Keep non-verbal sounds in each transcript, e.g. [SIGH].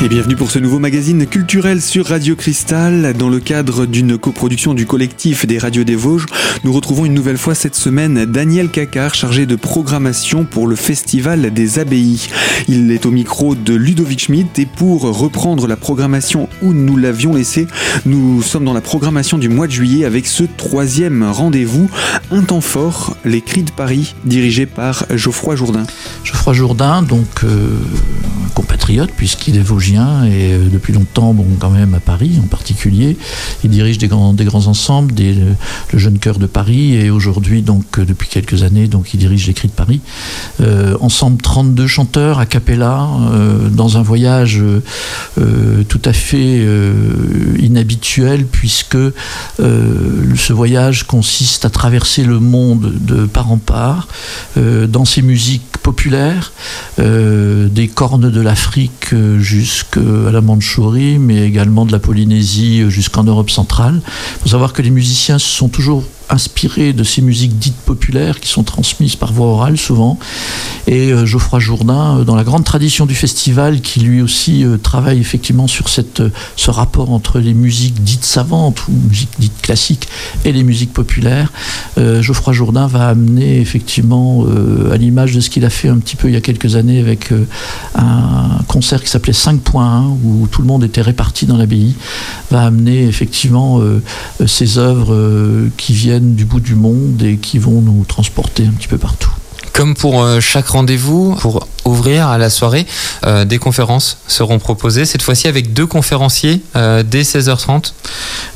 Et bienvenue pour ce nouveau magazine culturel sur Radio Cristal. Dans le cadre d'une coproduction du collectif des radios des Vosges, nous retrouvons une nouvelle fois cette semaine Daniel Cacard, chargé de programmation pour le Festival des Abbayes. Il est au micro de Ludovic Schmidt et pour reprendre la programmation où nous l'avions laissé, nous sommes dans la programmation du mois de juillet avec ce troisième rendez-vous, Un temps fort, les cris de Paris, dirigé par Geoffroy Jourdain. Geoffroy Jourdain, donc euh, compatriote puisqu'il est vosgien et euh, depuis longtemps, bon, quand même à Paris en particulier. Il dirige des grands, des grands ensembles, des, le Jeune Cœur de Paris et aujourd'hui, donc euh, depuis quelques années, donc il dirige les Cris de Paris. Euh, ensemble, 32 chanteurs à Capella dans un voyage tout à fait inhabituel puisque ce voyage consiste à traverser le monde de part en part dans ses musiques populaires, des cornes de l'Afrique jusqu'à jusqu'à la Mandchourie, mais également de la Polynésie jusqu'en Europe centrale. Il faut savoir que les musiciens sont toujours inspiré de ces musiques dites populaires qui sont transmises par voie orale souvent. Et euh, Geoffroy Jourdain, euh, dans la grande tradition du festival, qui lui aussi euh, travaille effectivement sur cette, ce rapport entre les musiques dites savantes ou musiques dites classiques et les musiques populaires, Geoffroy Jourdain va amener effectivement à l'image de ce qu'il a fait un petit peu il y a quelques années avec un concert qui s'appelait 5.1 où tout le monde était réparti dans l'abbaye, va amener effectivement ces œuvres qui viennent du bout du monde et qui vont nous transporter un petit peu partout. Comme pour euh, chaque rendez-vous, pour ouvrir à la soirée, euh, des conférences seront proposées, cette fois-ci avec deux conférenciers euh, dès 16h30.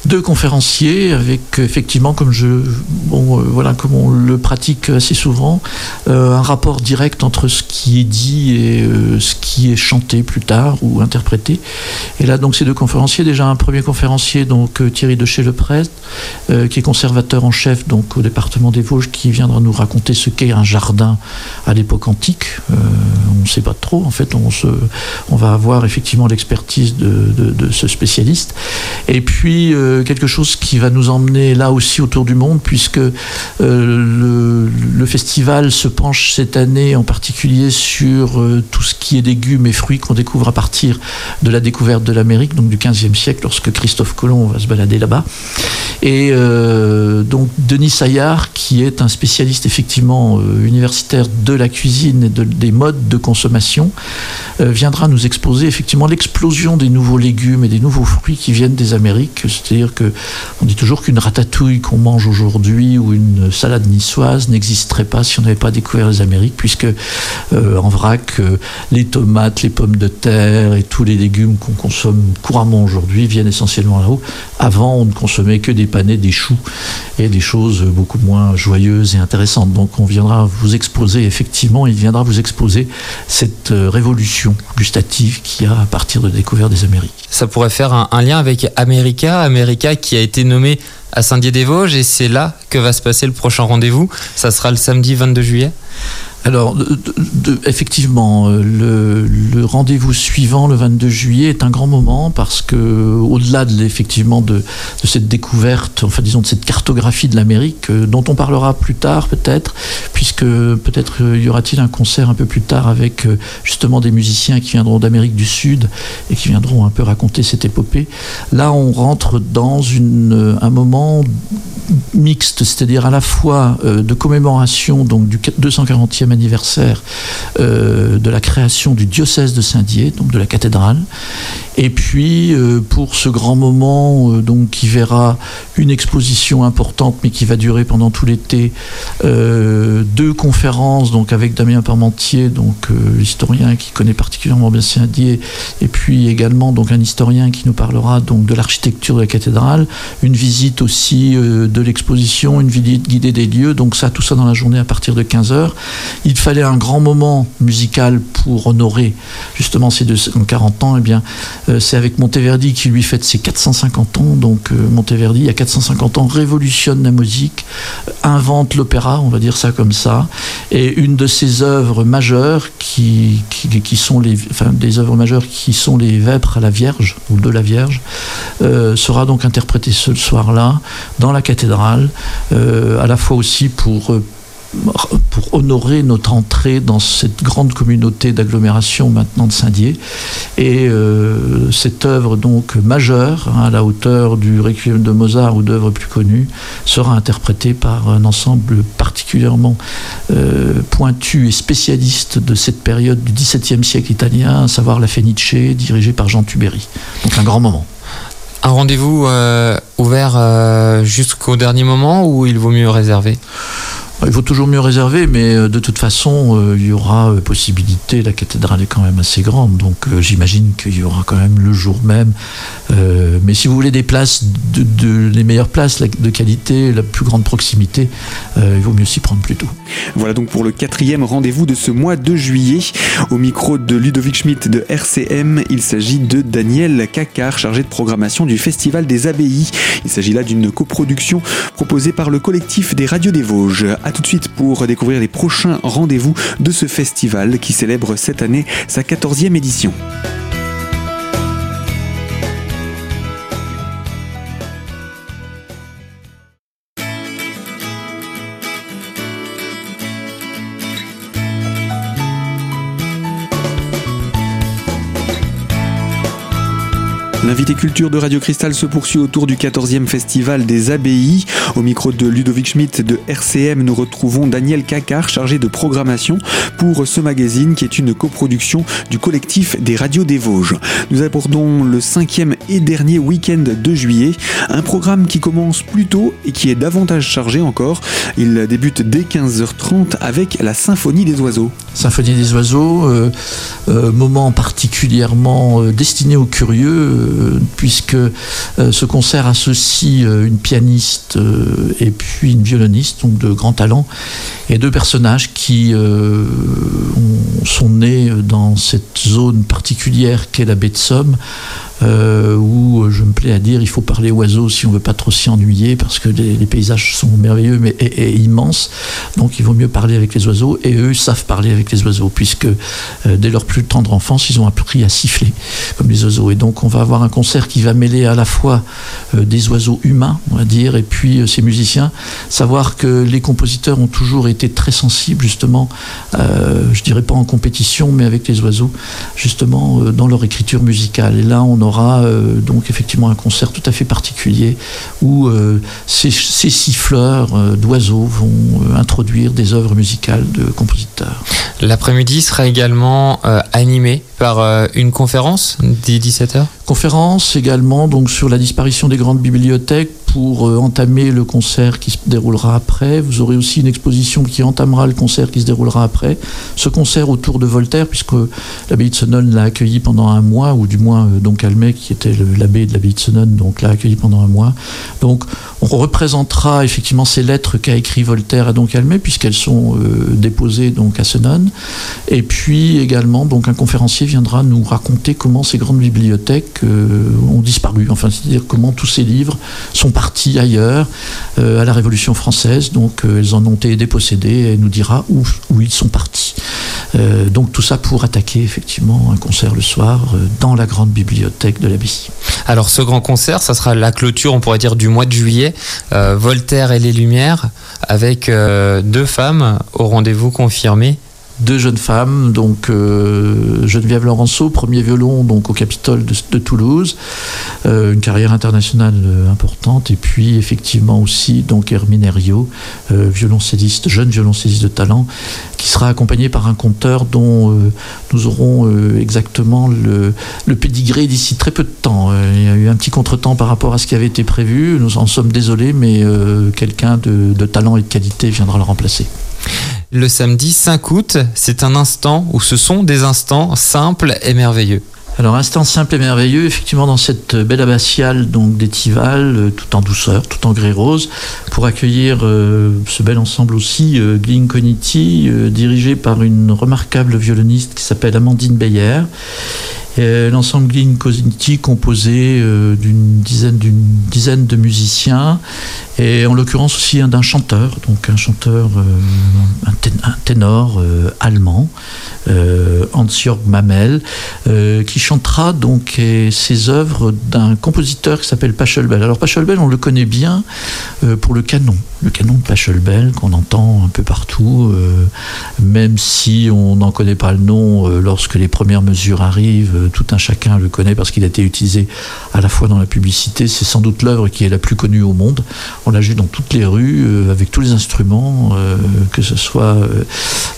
Deux conférenciers avec effectivement, comme, je, bon, voilà, comme on le pratique assez souvent, un rapport direct entre ce qui est dit et ce qui est chanté plus tard ou interprété. Et là, donc, ces deux conférenciers, déjà un premier conférencier, donc Thierry de chez le Prêtre, qui est conservateur en chef donc, au département des Vosges, qui viendra nous raconter ce qu'est un jardin à l'époque antique. Euh, on ne sait pas trop. En fait, on, va avoir effectivement l'expertise de, ce spécialiste. Et puis, euh, quelque chose qui va nous emmener là aussi autour du monde, puisque euh, le, le, festival se penche cette année en particulier sur tout ce qui est légumes et fruits qu'on découvre à partir de la découverte de l'Amérique, donc du 15e siècle, lorsque Christophe Colomb va se balader là-bas. Et donc, Denis Saillard, qui est un spécialiste effectivement universitaire, de la cuisine et des modes de consommation euh, viendra nous exposer effectivement l'explosion des nouveaux légumes et des nouveaux fruits qui viennent des Amériques. C'est-à-dire que on dit toujours qu'une ratatouille qu'on mange aujourd'hui ou une salade niçoise n'existerait pas si on n'avait pas découvert les Amériques, puisque euh, en vrac, euh, les tomates, les pommes de terre et tous les légumes qu'on consomme couramment aujourd'hui viennent essentiellement là-haut. Avant, on ne consommait que des panais, des choux et des choses beaucoup moins joyeuses et intéressantes. Donc on viendra vous exposer, effectivement, il viendra vous exposer cette révolution gustative qu'il y a à partir de la découverte des Amériques. Ça pourrait faire un, lien avec America, America qui a été nommé à Saint-Dié-des-Vosges et c'est là que va se passer le prochain rendez-vous. Ça sera le samedi 22 juillet alors, effectivement, euh, le, rendez-vous suivant, le 22 juillet, est un grand moment parce que, au-delà de, effectivement de, cette découverte, enfin disons de cette cartographie de l'Amérique, euh, dont on parlera plus tard peut-être, puisque peut-être euh, y aura-t-il un concert un peu plus tard avec justement des musiciens qui viendront d'Amérique du Sud et qui viendront un peu raconter cette épopée. Là, on rentre dans une, un moment mixte, c'est-à-dire à la fois de commémoration donc du 240e anniversaire euh, de la création du diocèse de Saint-Dié, donc de la cathédrale. Et puis euh, pour ce grand moment euh, donc qui verra une exposition importante mais qui va durer pendant tout l'été, deux conférences donc avec Damien Parmentier, donc historien qui connaît particulièrement bien Saint-Dié, et puis également donc un historien qui nous parlera donc de l'architecture de la cathédrale, une visite aussi de l'exposition, une visite guidée des lieux, donc ça tout ça dans la journée à partir de 15h. Il fallait un grand moment musical pour honorer justement ces 240 ans. Eh bien, euh, c'est avec Monteverdi qui lui fête ses 450 ans. Donc euh, Monteverdi, il y a 450 ans, révolutionne la musique, invente l'opéra, on va dire ça comme ça. Et une de ses œuvres majeures, qui, qui, sont les, enfin, des œuvres majeures qui sont les Vêpres à la Vierge ou de la Vierge, euh, sera donc interprétée ce soir-là dans la cathédrale, à la fois aussi pour pour honorer notre entrée dans cette grande communauté d'agglomération maintenant de Saint-Dié. Et euh, cette œuvre donc majeure, hein, à la hauteur du Requiem de Mozart ou d'œuvres plus connues, sera interprétée par un ensemble particulièrement euh, pointu et spécialiste de cette période du XVIIe siècle italien, à savoir la Fenice, dirigée par Jean Tuberi. Donc un grand moment. Un rendez-vous euh, ouvert jusqu'au dernier moment ou il vaut mieux réserver? Il faut toujours mieux réserver, mais euh, de toute façon, euh, il y aura euh, possibilité. La cathédrale est quand même assez grande, donc j'imagine qu'il y aura quand même le jour même. mais si vous voulez des places, de, les meilleures places, de qualité, la plus grande proximité, il vaut mieux s'y prendre plus tôt. Voilà donc pour le quatrième rendez-vous de ce mois de juillet. Au micro de Ludovic Schmidt de RCM, il s'agit de Daniel Cacard, chargé de programmation du Festival des Abbayes. Il s'agit là d'une coproduction proposée par le collectif des Radios des Vosges tout de suite pour découvrir les prochains rendez-vous de ce festival qui célèbre cette année sa 14e édition. L'invité culture de Radio Cristal se poursuit autour du 14e festival des abbayes. Au micro de Ludovic Schmidt de RCM, nous retrouvons Daniel Cacard, chargé de programmation pour ce magazine qui est une coproduction du collectif des radios des Vosges. Nous abordons le cinquième et dernier week-end de juillet, un programme qui commence plus tôt et qui est davantage chargé encore. Il débute dès 15h30 avec la Symphonie des oiseaux. Symphonie des oiseaux, euh, euh, moment particulièrement euh, destiné aux curieux puisque euh, ce concert associe euh, une pianiste euh, et puis une violoniste, donc de grand talent, et deux personnages qui sont nés dans cette zone particulière qu'est la baie de Somme, euh, où je me plais à dire il faut parler oiseaux si on veut pas trop s'y ennuyer parce que les, paysages sont merveilleux mais et, immenses. Donc il vaut mieux parler avec les oiseaux et eux savent parler avec les oiseaux puisque euh, dès leur plus tendre enfance ils ont appris à siffler comme les oiseaux. Et donc on va avoir un concert qui va mêler à la fois euh, des oiseaux humains on va dire et puis ces musiciens. Savoir que les compositeurs ont toujours été très sensibles justement je dirais pas en compétition mais avec les oiseaux justement dans leur écriture musicale. Et là on aura aura euh, donc effectivement un concert tout à fait particulier où euh, ces, siffleurs euh, d'oiseaux vont introduire des œuvres musicales de compositeurs. L'après-midi sera également animé par une conférence dès 17h Conférence également donc sur la disparition des grandes bibliothèques pour euh, entamer le concert qui se déroulera après. Vous aurez aussi une exposition qui entamera le concert qui se déroulera après. Ce concert autour de Voltaire, puisque l'abbaye de Senon l'a accueilli pendant un mois, ou du moins euh, donc Almet, qui était l'abbé de l'abbaye de Senon, donc l'a accueilli pendant un mois. Donc on représentera effectivement ces lettres qu'a écrit Voltaire à Don Calmet, puisqu'elles sont euh, déposées donc à Senon. Et puis également, donc un conférencier viendra nous raconter comment ces grandes bibliothèques ont disparu, enfin c'est-à-dire comment tous ces livres sont partis parties ailleurs euh, à la Révolution française, donc euh, elles en ont été dépossédées et elle nous dira où, ils sont partis. Euh, donc tout ça pour attaquer effectivement un concert le soir dans la grande bibliothèque de l'abbaye. Alors ce grand concert, ça sera la clôture, on pourrait dire, du mois de juillet, Voltaire et les Lumières, avec deux femmes au rendez-vous confirmé deux jeunes femmes, donc euh, Geneviève Laurenceau, premier violon donc au Capitole de, Toulouse, euh, une carrière internationale euh, importante, et puis effectivement aussi donc Hermine Herriot, violoncelliste, jeune violoncelliste de talent, qui sera accompagné par un conteur dont nous aurons exactement le, le pédigré d'ici très peu de temps. il y a eu un petit contretemps par rapport à ce qui avait été prévu, nous en sommes désolés, mais quelqu'un de, de talent et de qualité viendra le remplacer. Le samedi 5 août, c'est un instant où ce sont des instants simples et merveilleux. Alors, instant simple et merveilleux, effectivement, dans cette belle abbatiale donc d'Étival, euh, tout en douceur, tout en grès rose, pour accueillir euh, ce bel ensemble aussi, euh, Cogniti, euh, dirigé par une remarquable violoniste qui s'appelle Amandine Beyer. L'ensemble Cogniti composé d'une dizaine, d'une dizaine de musiciens et en l'occurrence aussi d'un chanteur, donc un chanteur, un, ténor allemand, euh, Hans-Jörg Mamel, euh, qui chantera donc ses œuvres d'un compositeur qui s'appelle Pachelbel. Alors Pachelbel, on le connaît bien pour le canon, le canon de Pachelbel qu'on entend un peu partout, même si on n'en connaît pas le nom lorsque les premières mesures arrivent, tout un chacun le connaît parce qu'il a été utilisé à la fois dans la publicité, c'est sans doute l'œuvre qui est la plus connue au monde. On l'a vu dans toutes les rues, avec tous les instruments, que ce soit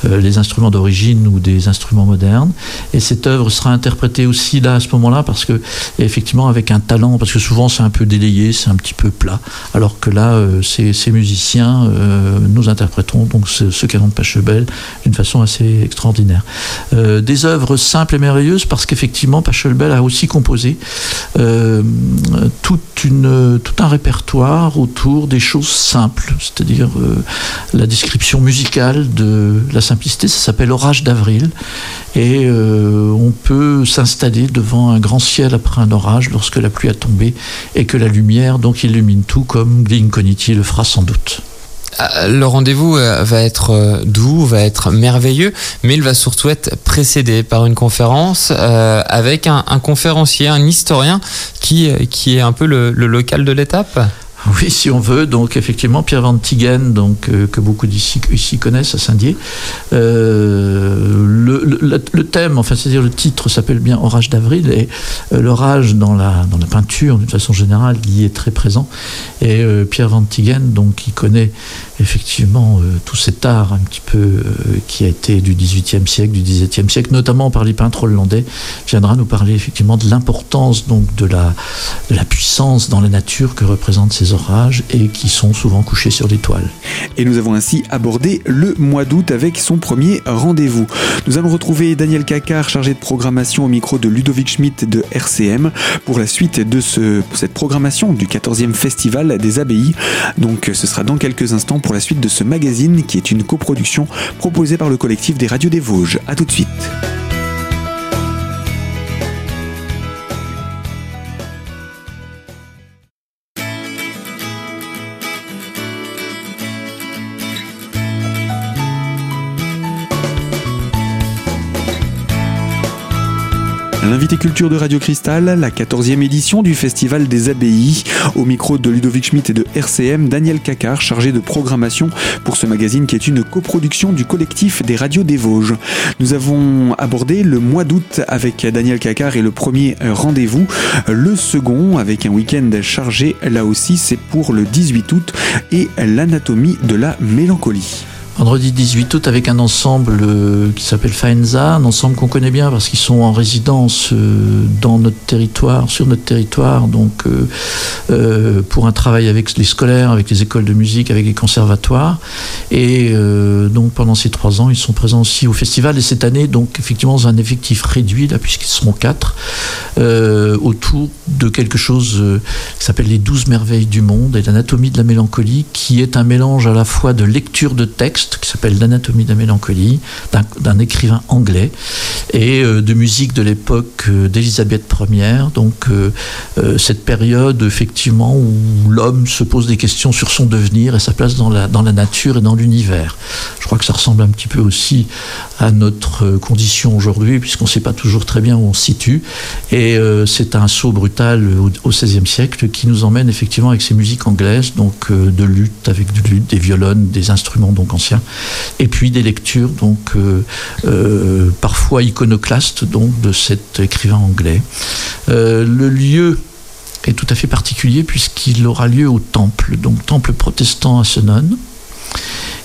les instruments d'origine ou des instruments modernes. Et cette œuvre sera interprétée aussi là, à ce moment-là, parce que, effectivement, avec un talent, parce que souvent c'est un peu délayé, c'est un petit peu plat, alors que là, euh, ces, musiciens, euh, nous interpréteront donc ce, canon de Pachelbel d'une façon assez extraordinaire. Euh, des œuvres simples et merveilleuses, parce qu'effectivement, Pachelbel a aussi composé une, tout un répertoire autour des choses simples, c'est-à-dire la description musicale de la simplicité, ça s'appelle Orage d'avril, et on peut s'installer devant un grand ciel après un orage lorsque la pluie a tombé et que la lumière donc illumine tout comme Glinkoniti le fera sans doute. Ah, le rendez-vous euh, va être euh, doux, va être merveilleux, mais il va surtout être précédé par une conférence euh, avec un, conférencier, un historien qui, qui est un peu le local de l'étape. Oui, si on veut. Donc, effectivement, Pierre Van Tigen, donc, euh, que beaucoup d'ici ici connaissent à Saint-Dié. Euh, le, thème, enfin, c'est-à-dire le titre s'appelle bien Orage d'avril, et euh, l'orage dans la, dans la peinture, d'une façon générale, y est très présent. Et Pierre Van Tigen, donc, qui connaît effectivement tout cet art un petit peu qui a été du XVIIIe siècle, du XVIIe siècle, notamment par les peintres hollandais, viendra nous parler effectivement de l'importance donc de la, de la puissance dans la nature que représentent ces orages et qui sont souvent couchés sur l'étoile. Et nous avons ainsi abordé le mois d'août avec son premier rendez-vous. Nous allons retrouver Daniel Cacard, chargé de programmation au micro de Ludovic Schmidt de RCM, pour la suite de ce, cette programmation du 14e Festival des Abbayes. Donc ce sera dans quelques instants pour la suite de ce magazine qui est une coproduction proposée par le collectif des radios des Vosges. A tout de suite. L'invité culture de Radio Cristal, la 14e édition du Festival des Abbayes. Au micro de Ludovic Schmitt et de RCM, Daniel Cacard, chargé de programmation pour ce magazine qui est une coproduction du collectif des radios des Vosges. Nous avons abordé le mois d'août avec Daniel Cacard et le premier rendez-vous. Le second, avec un week-end chargé, là aussi, c'est pour le 18 août et l'anatomie de la mélancolie. Vendredi 18 août avec un ensemble euh, qui s'appelle Faenza, un ensemble qu'on connaît bien parce qu'ils sont en résidence euh, dans notre territoire, sur notre territoire, donc euh, pour un travail avec les scolaires, avec les écoles de musique, avec les conservatoires. Et donc pendant ces trois ans, ils sont présents aussi au festival. Et cette année, donc effectivement, dans un effectif réduit, là, puisqu'ils seront quatre, autour de quelque chose qui s'appelle les douze merveilles du monde et l'anatomie de la mélancolie, qui est un mélange à la fois de lecture de texte qui s'appelle L'anatomie de la mélancolie, d'un écrivain anglais, et euh, de musique de l'époque euh, d'Élisabeth Ier. Donc, euh, cette période, effectivement, où l'homme se pose des questions sur son devenir et sa place dans la, dans la nature et dans l'univers. Je crois que ça ressemble un petit peu aussi à notre condition aujourd'hui, puisqu'on ne sait pas toujours très bien où on se situe. Et c'est un saut brutal au XVIe siècle qui nous emmène effectivement avec ces musiques anglaises, donc de lutte, avec des violons, des instruments donc anciens et puis des lectures donc euh, euh, parfois iconoclastes donc de cet écrivain anglais. Euh, le lieu est tout à fait particulier puisqu'il aura lieu au temple, donc temple protestant à Senon.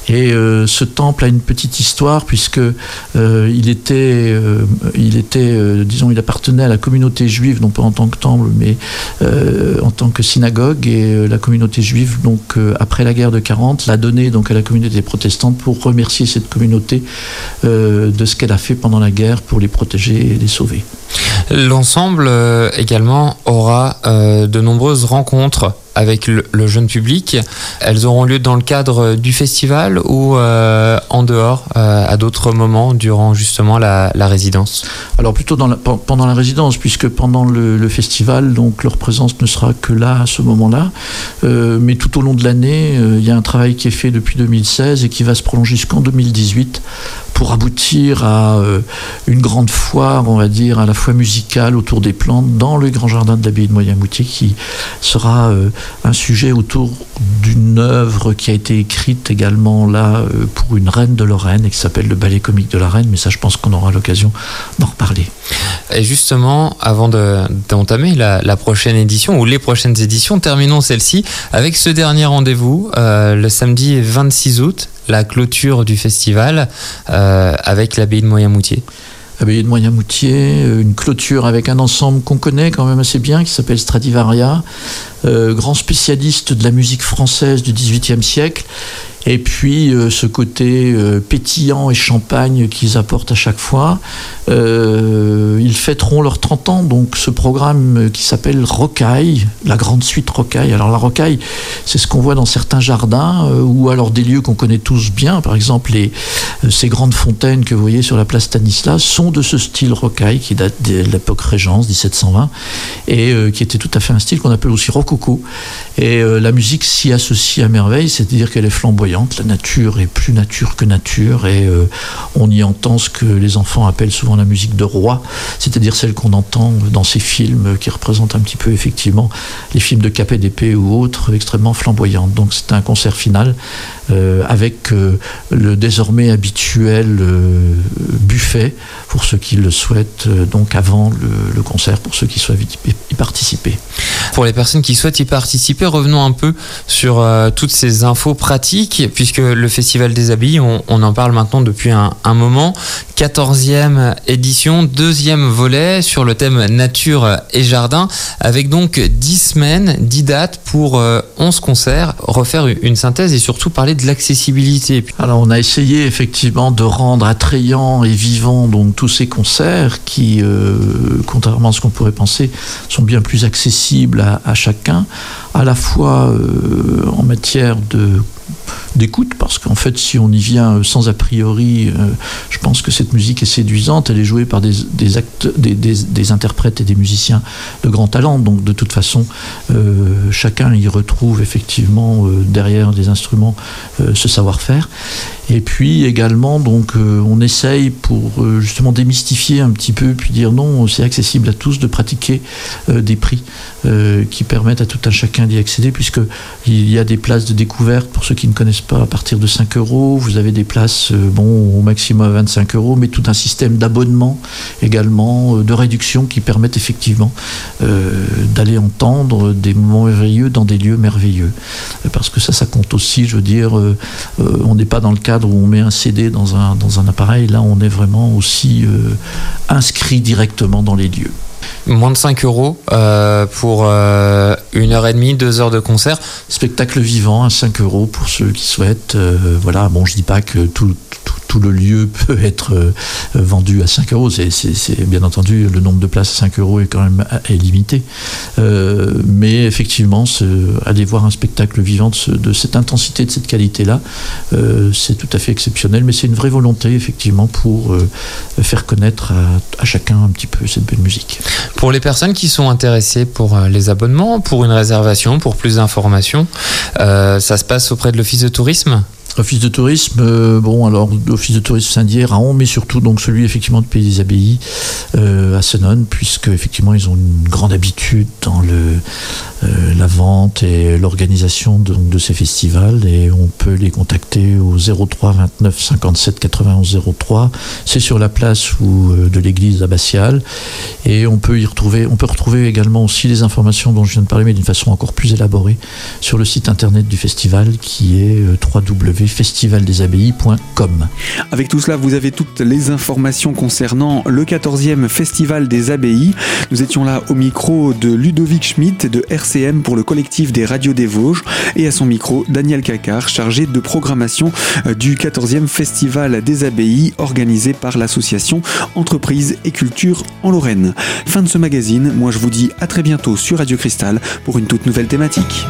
Et euh, ce temple a une petite histoire puisque euh, il était, euh, disons, il appartenait à la communauté juive, non pas en tant que temple, mais en tant que synagogue. Et la communauté juive, donc après la guerre de 40, l'a donné donc à la communauté protestante pour remercier cette communauté de ce qu'elle a fait pendant la guerre pour les protéger et les sauver. L'ensemble également aura de nombreuses rencontres avec le, jeune public. Elles auront lieu dans le cadre du festival ou euh, en dehors, euh, à d'autres moments durant justement la, résidence? Alors plutôt dans pendant la résidence, puisque pendant le, festival, donc leur présence ne sera que là à ce moment-là. Euh, mais tout au long de l'année, il y a un travail qui est fait depuis 2016 et qui va se prolonger jusqu'en 2018 pour aboutir à une grande foire, on va dire, à la fois musicale autour des plantes dans le grand jardin de l'abbaye de Moyenmoutier qui sera un sujet autour d'une œuvre qui a été écrite également là pour une reine de Lorraine et qui s'appelle le ballet comique de la reine, mais ça je pense qu'on aura l'occasion d'en reparler. Et justement, avant d'entamer la, prochaine édition ou les prochaines éditions, terminons celle-ci avec ce dernier rendez-vous, euh, le samedi 26 août, la clôture du festival euh, avec l'abbaye de Moyenmoutier. L'abbaye de Moyenmoutier, euh, une clôture avec un ensemble qu'on connaît quand même assez bien, qui s'appelle Stradivaria, grand spécialiste de la musique française du XVIIIe siècle, et puis euh, ce côté euh, pétillant et champagne qu'ils apportent à chaque fois. Euh, ils fêteront leurs 30 ans, donc ce programme qui s'appelle Rocaille, la grande suite Rocaille. Alors la Rocaille, c'est ce qu'on voit dans certains jardins, ou alors des lieux qu'on connaît tous bien, par exemple ces grandes fontaines que vous voyez sur la place Stanislas sont de ce style Rocaille qui date de l'époque Régence, 1720, et qui était tout à fait un style qu'on appelle aussi rococo. Et la musique s'y associe à merveille, c'est-à-dire qu'elle est flamboyante la nature est plus nature que nature et euh, on y entend ce que les enfants appellent souvent la musique de roi, c'est-à-dire celle qu'on entend dans ces films qui représentent un petit peu effectivement les films de Capet d'épée ou autres extrêmement flamboyantes. Donc c'est un concert final euh, avec euh, le désormais habituel buffet pour ceux qui le souhaitent, donc avant le, concert pour ceux qui souhaitent y participer. Pour les personnes qui souhaitent y participer, revenons un peu sur toutes ces infos pratiques puisque le Festival des Habits, on, en parle maintenant depuis un, moment. 14e édition, deuxième volet sur le thème nature et jardin, avec donc 10 semaines, 10 dates pour 11 euh, concerts, refaire une synthèse et surtout parler de l'accessibilité. Alors on a essayé effectivement de rendre attrayants et vivants donc tous ces concerts qui, euh, contrairement à ce qu'on pourrait penser, sont bien plus accessibles à, chacun, à la fois euh, en matière de d'écoute, parce qu'en fait, si on y vient euh, sans a priori, euh, je pense que cette musique est séduisante. Elle est jouée par des, des, des, interprètes et des musiciens de grand talent. Donc, de toute façon, euh, chacun y retrouve effectivement derrière des instruments ce savoir-faire. Et puis également, donc, on essaye pour justement démystifier un petit peu, puis dire non, c'est accessible à tous de pratiquer des prix qui permettent à tout un chacun d'y accéder, puisqu'il y a des places de découverte pour ceux qui ne connaissent pas à partir de 5 euros. Vous avez des places euh, bon, au maximum à 25 euros, mais tout un système d'abonnement également, euh, de réduction qui permettent effectivement euh, d'aller entendre des moments merveilleux dans des lieux merveilleux. Parce que ça, ça compte aussi, je veux dire, on n'est pas dans le cadre où on met un CD dans un, dans un appareil, là on est vraiment aussi inscrit directement dans les lieux. Moins de 5 euros euh, pour euh, une heure et demie, deux heures de concert. Spectacle vivant à 5 euros pour ceux qui souhaitent. Euh, voilà, bon, je dis pas que tout, tout le lieu [LAUGHS] peut être euh, vendu à 5 euros. C'est bien entendu le nombre de places à 5 euros est quand même limité. Euh, mais effectivement, aller voir un spectacle vivant de, cette intensité, de cette qualité-là, euh, c'est tout à fait exceptionnel. Mais c'est une vraie volonté, effectivement, pour faire connaître à, chacun un petit peu cette belle musique. Pour les personnes qui sont intéressées pour les abonnements, pour une réservation, pour plus d'informations, ça se passe auprès de l'Office de tourisme? Office de tourisme, euh, bon alors l'office de tourisme Saint-Dié, Raon, mais surtout donc celui effectivement de Pays des Abbayes euh, à Senon, puisque effectivement ils ont une grande habitude dans le euh, la vente et l'organisation de, de, ces festivals et on peut les contacter au 03 29 57 91 03. C'est sur la place ou de l'église abbatiale et on peut y retrouver, on peut retrouver également aussi les informations dont je viens de parler mais d'une façon encore plus élaborée sur le site internet du festival qui est euh, Avec tout cela, vous avez toutes les informations concernant le 14e Festival des Abbayes. Nous étions là au micro de Ludovic Schmitt de RC pour le collectif des radios des Vosges et à son micro Daniel Cacard chargé de programmation euh, du 14e Festival des Abbayes organisé par l'association Entreprises et Culture en Lorraine. Fin de ce magazine, moi je vous dis à très bientôt sur Radio Cristal pour une toute nouvelle thématique.